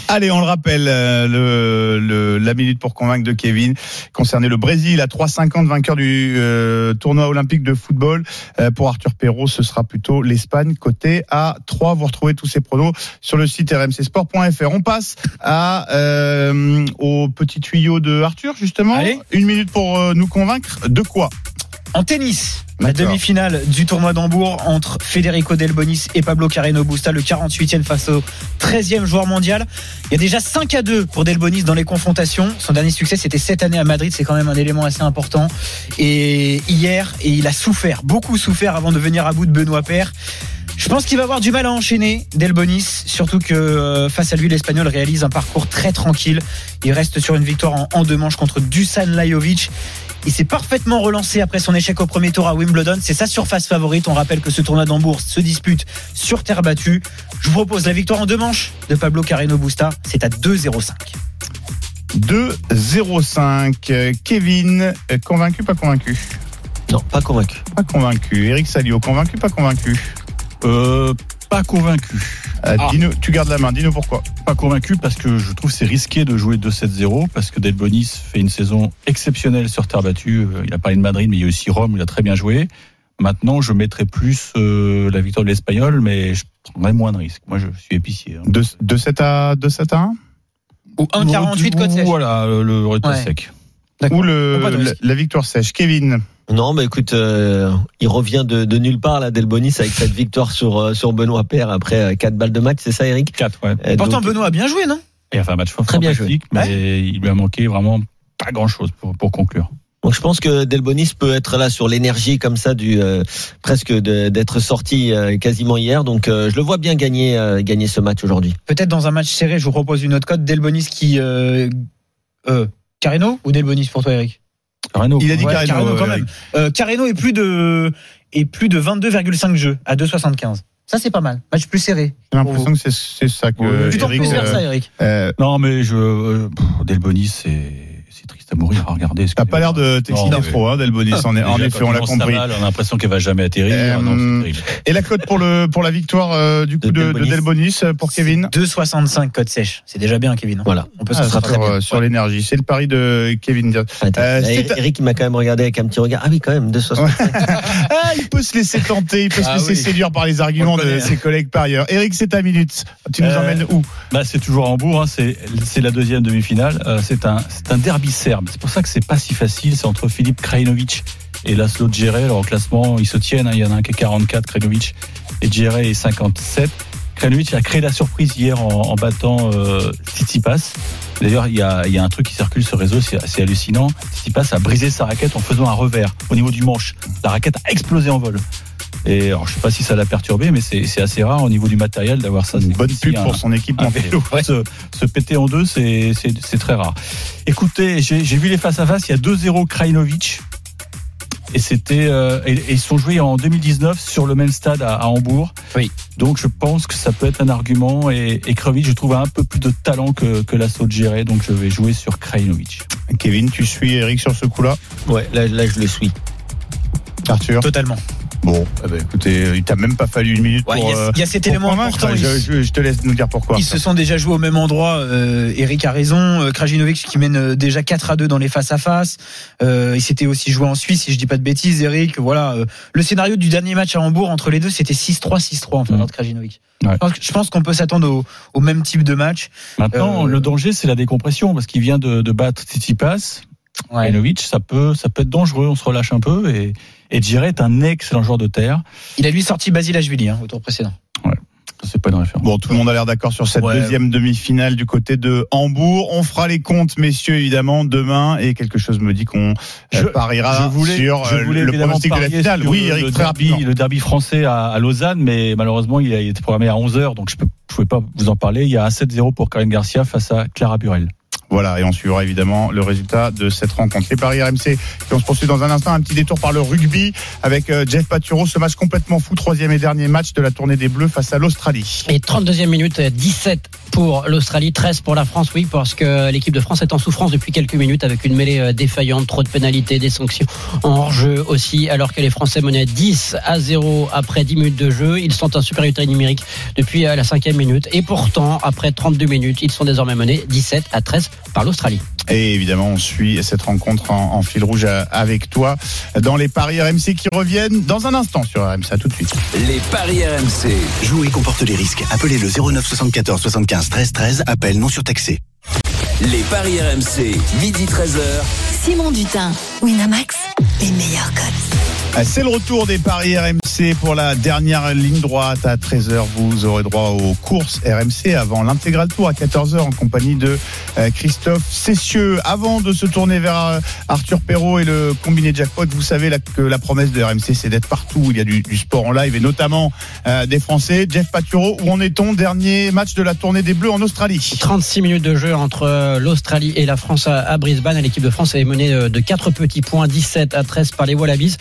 Allez, on le rappelle, euh, le, le- la minute pour convaincre de Kevin concernait le Brésil à 3,50 vainqueur du euh, tournoi olympique de football. Euh, pour Arthur Perrault, ce sera plutôt l'Espagne côté à 3. Vous retrouvez tous ces pronos sur le site rmcsport.fr. On passe à euh, au petit tuyau de Arthur justement. Allez. Une minute pour euh, nous convaincre de quoi? En tennis, la demi-finale du tournoi d'Hambourg entre Federico Delbonis et Pablo Carreno Busta, le 48e face au 13e joueur mondial. Il y a déjà 5 à 2 pour Delbonis dans les confrontations. Son dernier succès, c'était cette année à Madrid. C'est quand même un élément assez important. Et hier, et il a souffert, beaucoup souffert avant de venir à bout de Benoît Paire. Je pense qu'il va avoir du mal à enchaîner Delbonis, surtout que euh, face à lui, l'Espagnol réalise un parcours très tranquille. Il reste sur une victoire en, en deux manches contre Dusan Lajovic. Il s'est parfaitement relancé après son échec au premier tour à Wimbledon. C'est sa surface favorite. On rappelle que ce tournoi d'Hambourg se dispute sur terre battue. Je vous propose la victoire en deux manches de Pablo Carreno Busta. C'est à 2-0-5. 2-0-5. Euh, Kevin, convaincu, pas convaincu? Non, pas convaincu. Pas convaincu. Eric Salio, convaincu, pas convaincu? Euh, pas convaincu. Euh, Ah. dis-nous- Tu gardes la main, dis-nous pourquoi. Pas convaincu parce que je trouve c'est risqué de jouer 2-7-0 parce que Delbonis fait une saison exceptionnelle sur terre battue. Euh, Il a parlé de Madrid, mais il y a aussi Rome, où il a très bien joué. Maintenant, je mettrais plus euh, la victoire de l'Espagnol, mais je prendrais moins de risques. Moi, je suis épicier. hein. De, de 7 à, de 7 à 1 Ou 1,48 côte sèche. Voilà, le retour Ouais. sec. D'accord. Ou le, la, la victoire sèche. Kevin, Non, mais écoute, euh, il revient de, de nulle part là, Delbonis avec cette victoire sur euh, sur Benoît Paire après euh, quatre balles de match, c'est ça, Eric 4, ouais. Euh, Pourtant, donc- Benoît a bien joué, non? Il a fait un match Très bien fantastique, mais il lui a manqué vraiment pas grand-chose pour, pour conclure. Donc je pense que Delbonis peut être là sur l'énergie comme ça du euh, presque d'être sorti euh, quasiment hier. Donc euh, je le vois bien gagner euh, gagner ce match aujourd'hui. Peut-être dans un match serré, je vous propose une autre cote. Delbonis qui. Euh, euh, Carreno ou Delbonis pour toi, Eric? Carreno, il a dit Ouais, Carreno, Carreno, quand même. Euh, Carreno est plus de est plus de 22,5 jeux à 2,75. Ça c'est pas mal. Match plus serré. J'ai l'impression que c'est ça que tends Eric, plus vers euh, ça, Eric. euh, Non, mais je. euh, Delbonis, c'est c'est à mourir à regarder. T'as pas l'air de t'exciter trop, hein, Delbonis. En, effet, on l'a compris. on a l'impression qu'elle va jamais atterrir. Euh, Non. Et la cote pour le pour la victoire euh, du coup De de, de Delbonis. Euh, pour Kevin. 2,65 cote sèche. C'est déjà bien, Kevin. Voilà. On peut Ah, se sera sur, très bien. euh, sur l'énergie. C'est le pari de Kevin. Attends, Euh, Eric il m'a quand même regardé avec un petit regard. Ah oui, quand même 2,65. Ah, il peut se laisser tenter, il peut se Ah laisser séduire par les arguments de connaît. ses collègues parieurs. Eric, c'est ta minute. Tu nous emmènes où? Bah, c'est toujours à Hambourg, hein, c'est c'est la deuxième demi-finale. C'est un, c'est un derby serbe. C'est pour ça que c'est pas si facile. C'est entre Philippe Krajinovic et Laszlo Djere. Alors au classement, ils se tiennent. hein. Il y en a un qui est 44, Krajinovic, et Djere est 57. Krajinovic a créé la surprise hier en, battant euh, Tsitsipas. D'ailleurs, il y a, un truc qui circule sur réseau, c'est assez hallucinant. Tsitsipas a brisé sa raquette en faisant un revers au niveau du manche. La raquette a explosé en vol. Et alors, je sais pas si ça l'a perturbé, mais c'est c'est assez rare au niveau du matériel d'avoir ça. Une bonne pub un- pour son équipe un vélo se, se péter en deux, c'est c'est- c'est très rare. Écoutez, j'ai j'ai vu les face à face. Il y a 2-0 Krajinovic. Et c'était euh, et, et ils sont joués en 2019 sur le même stade à, à Hambourg. Oui. Donc je pense que ça peut être un argument. Et, et je trouve a un peu plus de talent que, que l'assaut de Géré. Donc je vais jouer sur Krajinovic. Kevin, tu suis Eric sur ce coup-là? Ouais, là, là je le suis. Arthur? Totalement. Bon, eh ben, écoutez, il t'a même pas fallu une minute Ouais, pour. il y a- euh, il y a cet élément important. Je, je- je te laisse nous dire pourquoi. Ils se sont déjà joués au même endroit. Euh, Eric a raison. Euh, Krajinovic qui mène déjà 4 à 2 dans les face à face. Euh, il s'était aussi joué en Suisse, si je dis pas de bêtises, Eric. Voilà. euh, le scénario du dernier match à Hambourg entre les deux, c'était 6-3, 6-3 en faveur de Krajinovic. Ouais. Je pense qu'on peut s'attendre au, au même type de match. Maintenant, Euh, le danger, c'est la décompression parce qu'il vient de, de battre Tsitsipas. Krajinovic, ça peut, ça peut être dangereux. On se relâche un peu. Et, et Djere est un excellent joueur de terre. Il a lui sorti Basilashvili hein, au tour précédent. C'est pas une référence. Bon, tout le monde a l'air d'accord sur cette Ouais. deuxième demi-finale du côté de Hambourg. On fera les comptes, messieurs, évidemment, demain. Et quelque chose me dit qu'on euh, Je- pariera je voulais, sur je euh, voulais le pronostic de la finale. Oui, le, Eric, le derby, le derby français à, à Lausanne, mais malheureusement, il a été programmé à 11h, donc je ne pouvais pas vous en parler. Il y a un 7-0 pour Karen Garcia face à Clara Burel. Voilà, et on suivra évidemment le résultat de cette rencontre. Les paris RMC qui on se poursuit dans un instant. Un petit détour par le rugby avec euh, Jeff Paturo. Ce match complètement fou, troisième et dernier match de la tournée des Bleus face à l'Australie. Et 32e minute, 17 pour l'Australie, 13 pour la France, oui, parce que l'équipe de France est en souffrance depuis quelques minutes avec une mêlée euh, défaillante, trop de pénalités, des sanctions en hors-jeu aussi, alors que les Français menaient 10 à 0 après 10 minutes de jeu. Ils sont en supériorité numérique depuis euh, la cinquième minute. Et pourtant, après 32 minutes, ils sont désormais menés 17 à 13 par l'Australie. Et évidemment, on suit cette rencontre en, en fil rouge euh, avec toi dans les paris RMC qui reviennent dans un instant sur RMC. À tout de suite. Les paris RMC. Jouer comporte les risques. Appelez le 09 74 75 13 13. Appel non surtaxé. Les paris RMC, midi 13h. Simon Dutin, Winamax, les meilleurs codes. Ah, C'est le retour des paris RMC pour la dernière ligne droite. À 13h, vous aurez droit aux courses RMC avant l'intégral tour à 14h en compagnie de euh, Christophe Cessieux. Avant de se tourner vers euh, Arthur Perrault et le combiné jackpot, vous savez que la promesse de RMC, c'est d'être partout. Il y a du, sport en live et notamment euh, des Français. Jeff Paturo, où en est-on? Dernier match de la tournée des Bleus en Australie. 36 minutes de jeu entre l'Australie et la France à Brisbane. L'équipe de France est menée de 4 petits points, 17 à 13 par les Wallabies.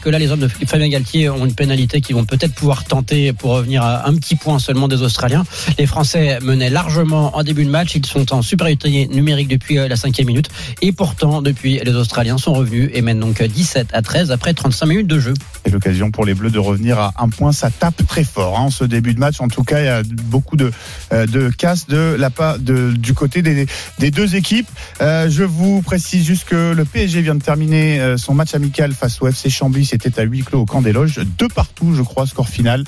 Que là, les hommes de Fabien Galtier ont une pénalité qui vont peut-être pouvoir tenter pour revenir à un petit point seulement des Australiens. Les Français menaient largement en début de match. Ils sont en supériorité numérique depuis euh, la cinquième minute. Et pourtant, depuis, les Australiens sont revenus et mènent donc 17 à 13 après 35 minutes de jeu. C'est l'occasion pour les Bleus de revenir à un point. Ça tape très fort hein, en ce début de match. En tout cas, il y a beaucoup de, euh, de casse de la de, du côté des, des deux équipes. Euh, je vous précise juste que le PSG vient de terminer euh, son match amical face au FC Chambly. C'était à huis clos au camp des loges. Deux partout, je crois, score final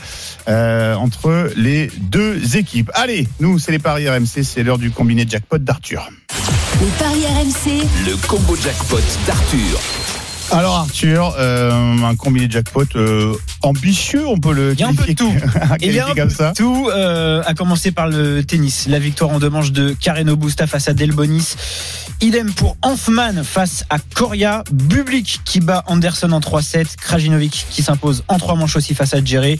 euh, entre les deux équipes. Allez, nous, c'est les paris RMC. C'est l'heure du combiné jackpot d'Arthur. Les paris RMC, Le combo jackpot d'Arthur. Alors Arthur, euh, un combiné jackpot euh, ambitieux, on peut le Il y a un peu de qualifier, tout. Il y qualifier a un peu comme de ça. tout, euh, à commencer par le tennis. La victoire en deux manches de Carreno Busta face à Delbonis. Idem pour Hanfman face à Coria. Bublik qui bat Anderson en 3-7. Krajinovic qui s'impose en trois manches aussi face à Djere.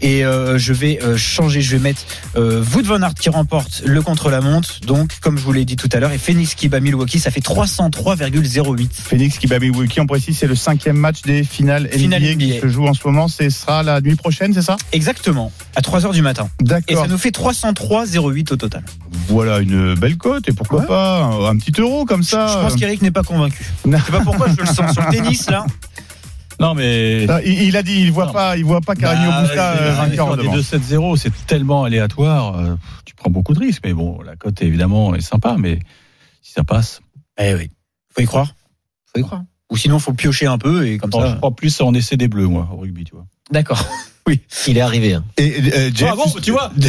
Et euh, je vais euh, changer, je vais mettre euh, Wood Van Aert qui remporte le contre-la-montre. Donc, comme je vous l'ai dit tout à l'heure, et Phoenix qui bat Milwaukee, ça fait 303,08. Phoenix qui bat Milwaukee, on précise, c'est le cinquième match des finales Finale NBA, qui se joue en ce moment. Ce sera la nuit prochaine, c'est ça? Exactement, à 3h du matin. Et D'accord. ça nous fait 303,08 au total. Voilà une belle cote et pourquoi Ouais. pas un, un petit euro comme ça. Je pense qu'Eric n'est pas convaincu. Je sais pas pourquoi je le sens sur le tennis là. Non, mais. Ah, il, il a dit, il voit Non. pas, il voit pas Carigno Bah, Busta euh, vainqueur devant. 2-7-0, c'est tellement aléatoire. euh, tu prends beaucoup de risques. Mais bon, la cote, évidemment, est sympa. Mais si ça passe. Eh oui, faut y croire. Faut y croire. Ou sinon, faut piocher un peu et comme je ça. crois plus en essai des bleus, moi, au rugby, tu vois. D'accord. Il est arrivé. hein. Et euh, Jeff, Ah bon, tu vois.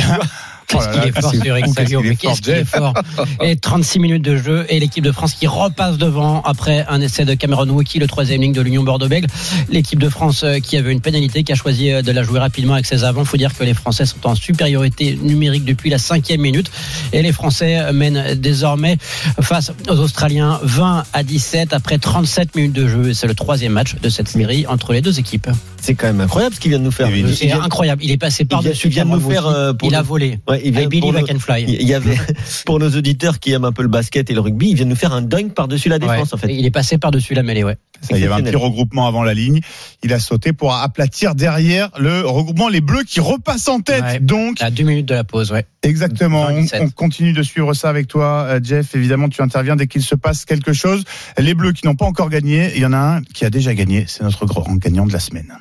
Qu'est-ce qu'il est fort sur mais qu'est-ce qu'il est fort Et 36 minutes de jeu et l'équipe de France qui repasse devant après un essai de Cameron Wauquiez, le troisième ligne de l'Union Bordeaux-Bègles. L'équipe de France euh, qui avait une pénalité, qui a choisi euh, de la jouer rapidement avec ses avants. faut dire que les Français sont en supériorité numérique depuis la cinquième minute et les Français mènent désormais face aux Australiens 20 à 17 après 37 minutes de jeu. Et c'est le troisième match de cette série entre les deux équipes. C'est quand même incroyable ce qu'il vient de nous faire. C'est vient- incroyable. Il est passé il vient- par-dessus. il vient de nous faire, euh, pour Il a volé. Ouais, il I vient believe pour I nos- can fly. Il y avait, pour nos auditeurs qui aiment un peu le basket et le rugby, il vient de nous faire un dunk par-dessus la défense, en fait. Il est passé par-dessus la mêlée, ouais. Il y avait un petit regroupement avant la ligne. Il a sauté pour aplatir derrière le regroupement. Les Bleus qui repassent en tête. Ouais. Donc, À deux minutes de la pause, ouais. exactement. On, 27. on continue de suivre ça avec toi, euh, Jeff. Évidemment, tu interviens dès qu'il se passe quelque chose. Les Bleus qui n'ont pas encore gagné. Il y en a un qui a déjà gagné. C'est notre grand gagnant de la semaine.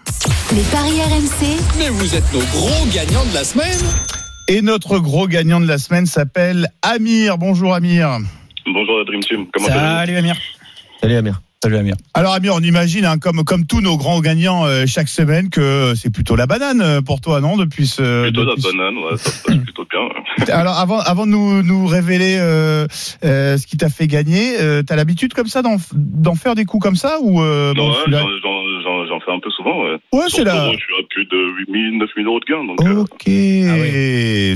Les paris RMC, Mais vous êtes nos gros gagnants de la semaine. Et notre gros gagnant de la semaine s'appelle Amir. Bonjour Amir. Bonjour la Dream Team, comment Salut Amir. Salut Amir. Salut Amir. Alors Amir, on imagine, hein, comme, comme tous nos grands gagnants euh, chaque semaine, que c'est plutôt la banane euh, pour toi, non Depuis ce, Plutôt la ce- banane, ouais, ça se passe plutôt bien. Alors avant, avant de nous, nous révéler euh, euh, ce qui t'a fait gagner, euh, t'as l'habitude comme ça d'en, faire des coups comme ça ou euh, Non, bon, ouais, celui-là- j'en- fais un peu souvent, ouais. C'est. Toro, Je suis à plus de 8000, 9000 euros de gain, donc euh, Ok,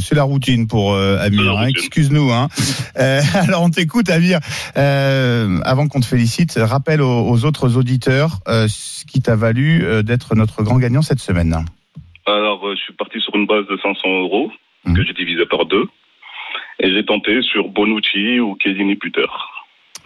c'est la routine pour euh, Amir. hein. Excuse-nous. Hein. Euh, alors on t'écoute, Amir. Avant qu'on te félicite, rappelle aux, aux autres auditeurs ce qui t'a valu d'être notre grand gagnant cette semaine. alors je suis parti sur une base de 500 euros, Mhm. que j'ai divisé par deux. Et j'ai tenté sur Bonucci ou Chiellini Puter.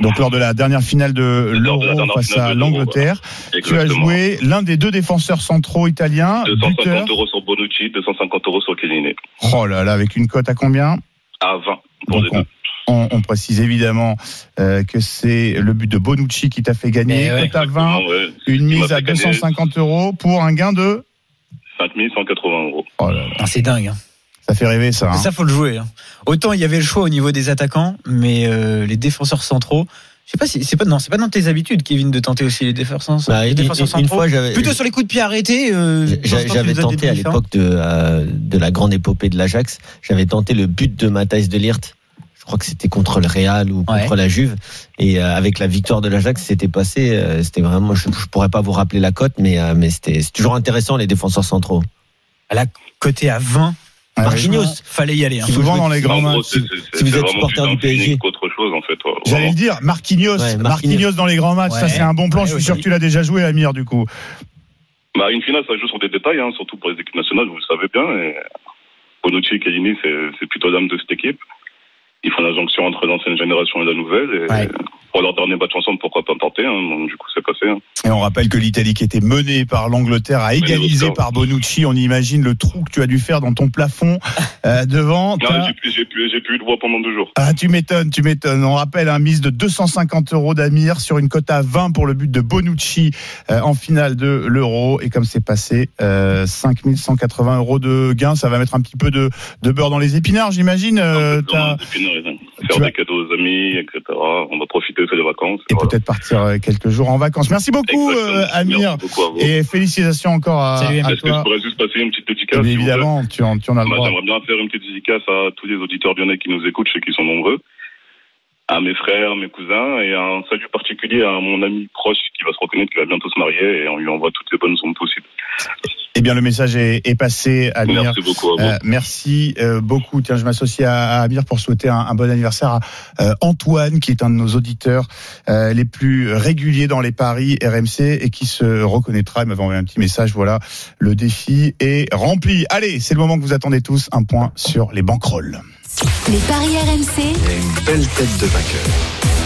Donc lors de la dernière finale de l'Euro face à l'Angleterre, tu as joué l'un des deux défenseurs centraux italiens, 250 buteur. euros sur Bonucci, 250 euros sur Chiellini. Oh là là, avec une cote à combien? À 20 pour Donc, les deux. On, on précise évidemment euh, que c'est le but de Bonucci qui t'a fait gagner. Ouais. Cote à 20, Exactement, ouais. une mise à fait gagner 250 euros pour un gain de. 5180 euros. Oh là là, Ah, c'est dingue. Hein. Ça fait rêver ça. hein. Ça, faut le jouer. hein. Autant il y avait le choix au niveau des attaquants, mais euh, les défenseurs centraux. Je sais pas si c'est pas non, c'est pas dans tes habitudes, Kevin, de tenter aussi les défenseurs, Bah, les une, défenseurs une- une centraux. fois, j'avais. Plutôt sur les coups de pied arrêtés. euh, J'avais tenté à l'époque de, euh, de la grande épopée de l'Ajax, j'avais tenté le but de Matthijs de Ligt. Je crois que c'était contre le Real ou contre Ouais. la Juve. Et euh, avec la victoire de l'Ajax, c'était passé. euh, C'était vraiment. Je, je pourrais pas vous rappeler la cote, mais euh, mais c'était c'est toujours intéressant les défenseurs centraux. À la côté à 20. Ouais, Marquinhos. Fallait y aller. hein. Souvent dans les grands matchs. si vous êtes supporter plus du PSG. qu'autre chose, en fait. ouais. J'allais le dire, Marquinhos. Ouais, Marquinhos. Marquinhos. dans les grands matchs, ça c'est un bon plan. Ouais, je suis sûr que tu l'as déjà joué, Amir, du coup. Bah, une finale, ça joue sur des détails, hein, surtout pour les équipes nationales, vous le savez bien. Et Bonucci et Chiellini, c'est c'est plutôt l'âme de cette équipe. Ils font la jonction entre l'ancienne génération et la nouvelle. Et Ouais. Pour leur dernier match ensemble, pourquoi pas tenter hein, donc, Du coup, c'est passé. hein. Et on rappelle que l'Italie qui était menée par l'Angleterre a égalisé par Bonucci. On imagine le trou que tu as dû faire dans ton plafond euh, devant. J'ai plus, j'ai plus, j'ai plus eu de voix pendant deux jours. Ah, tu m'étonnes, tu m'étonnes. On rappelle un mise de 250 euros d'Amir sur une cote à 20 pour le but de Bonucci euh, en finale de l'Euro. Et comme c'est passé, euh, 5180 euros de gain, ça va mettre un petit peu de, de beurre dans les épinards, j'imagine. Euh. Tu Faire des cadeaux aux amis, etc. On va profiter, vacances. et voilà. peut-être partir euh, quelques jours en vacances. Merci beaucoup, euh, Amir. Merci beaucoup à vous. Et félicitations encore à, Salut, à Est-ce que je pourrais juste passer une petite dédicace évidemment, tu en, tu en as le Moi, droit. J'aimerais bien faire une petite dédicace à tous les auditeurs lyonnais qui nous écoutent, je sais qu'ils sont nombreux, à mes frères, mes cousins, et un salut particulier à mon ami proche qui va se reconnaître qu'il va bientôt se marier, et on lui envoie toutes les bonnes ondes possibles. Eh bien, le message est, est passé, Amir. Merci beaucoup à vous. Euh, merci euh, beaucoup. Tiens, je m'associe à, à Amir pour souhaiter un, un bon anniversaire à euh, Antoine, qui est un de nos auditeurs euh, les plus réguliers dans les paris RMC et qui se reconnaîtra. Il m'avait envoyé un petit message. Voilà, le défi est rempli. Allez, c'est le moment que vous attendez tous. Un point sur les banquerolles. Les paris RMC, a une belle tête de vainqueur.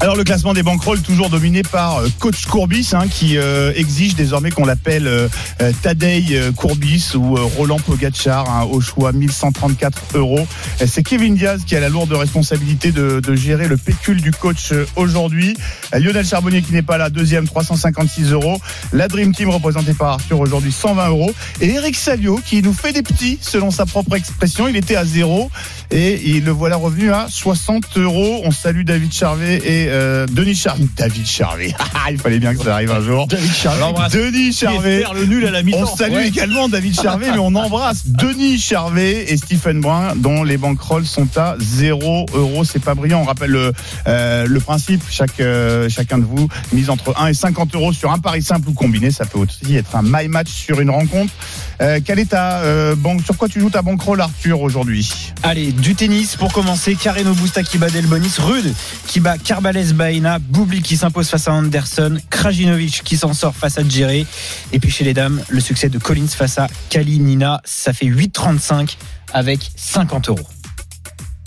Alors le classement des banquerolles toujours dominé par euh, coach Courbis hein, qui euh, exige désormais qu'on l'appelle euh, euh, Tadej euh, Courbis ou euh, Roland Pogacar hein, au choix 1134 euros. C'est Kevin Diaz qui a la lourde responsabilité de, de gérer le pécule du coach aujourd'hui. Lionel Charbonnier qui n'est pas là, deuxième 356 euros. La Dream Team représentée par Arthur aujourd'hui 120 euros. Et Eric Salio qui nous fait des petits selon sa propre expression. Il était à zéro et il le voilà revenu à 60 euros. On salue David Charvet et euh, Denis Charvet. David Charvet. Ah, il fallait bien que ça arrive un jour. David Charvet. Denis Charvet. faire le nul à la mi-temps. On salue Ouais. également David Charvet, mais on embrasse Denis Charvet et Stephen Brun, dont les banquerolles sont à 0 euros. C'est pas brillant. On rappelle le, euh, le principe. Chaque, euh, chacun de vous mise entre 1 et 50 euros sur un pari simple ou combiné. Ça peut aussi être un my match sur une rencontre. Euh, quelle est ta euh, banque Sur quoi tu joues ta banquerolle, Arthur, aujourd'hui? Allez, du tennis pour commencer. Carreno Busta qui bat Delbonis. Rude qui bat Carbales Baena. Boubli qui s'impose face à Anderson. Krajinovic qui s'en sort face à Djere. Et puis chez les dames, le succès de Collins face à Kalinina. Ça fait 8,35 avec 50 euros.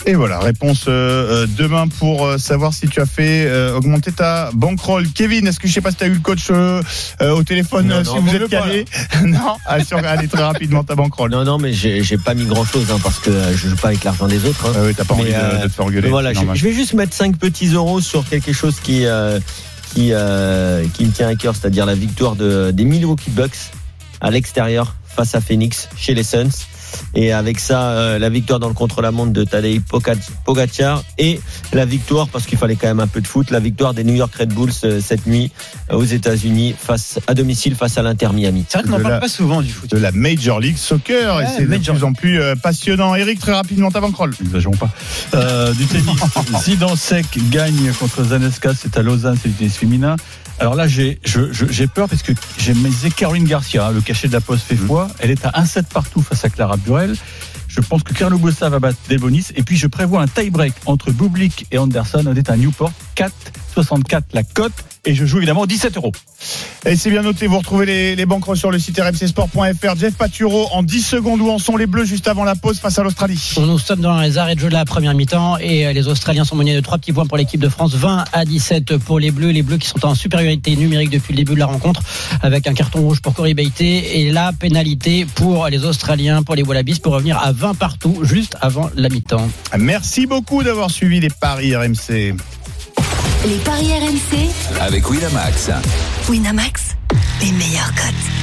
Et voilà, réponse euh, euh, demain pour euh, savoir si tu as fait euh, augmenter ta bankroll. Kevin, est-ce que je sais pas si tu as eu le coach euh, au téléphone Non, euh, non, si vous êtes calé Non, allez, très rapidement ta bankroll. Non, non, mais j'ai pas mis grand chose parce que je joue pas avec l'argent des autres. hein. Ah oui, t'as pas Mais, envie de, de te faire engueuler. voilà, je, vais juste mettre 5 petits euros sur quelque chose qui euh, qui euh, qui me tient à cœur, c'est-à-dire la victoire de, des Milwaukee Bucks à l'extérieur face à Phoenix chez les Suns. Et avec ça, euh, la victoire dans le contre-la-montre de Tadej Pogac- Pogacar et la victoire, parce qu'il fallait quand même un peu de foot, la victoire des New York Red Bulls euh, cette nuit euh, aux États-Unis face à domicile face à l'Inter Miami. C'est vrai qu'on n'en parle la- pas souvent du foot. de la Major League Soccer Ouais, et c'est de plus en plus euh, passionnant. Eric, très rapidement ta bankroll. N'exagérons pas. Euh, du tennis. Zidansek gagne contre Zaneska, c'est à Lausanne, c'est du tennis féminin. Alors là, j'ai je- je- j'ai peur parce que j'ai misé Caroline Garcia, hein, le cachet de la poste fait foi. Elle est à 1-7 partout face à Clara Burel. Je pense que Carlo Bossa va battre Delbonis. Et puis, je prévois un tie-break entre Bublik et Anderson. On est à Newport. 4,64 la cote. Et je joue évidemment 17 euros. Et c'est bien noté, vous retrouvez les, les banques sur le site rmcsport.fr. Jeff Paturo, en 10 secondes, où en sont les Bleus juste avant la pause face à l'Australie? Nous sommes dans les arrêts de jeu de la première mi-temps et euh, les Australiens sont menés de 3 petits points pour l'équipe de France, 20 à 17 pour les Bleus. Les Bleus qui sont en supériorité numérique depuis le début de la rencontre avec un carton rouge pour Corey Beité et la pénalité pour les Australiens, pour les Wallabies pour revenir à 20 partout juste avant la mi-temps. Merci beaucoup d'avoir suivi les paris RMC. Les paris RMC. Avec Winamax. Winamax, les meilleurs cotes.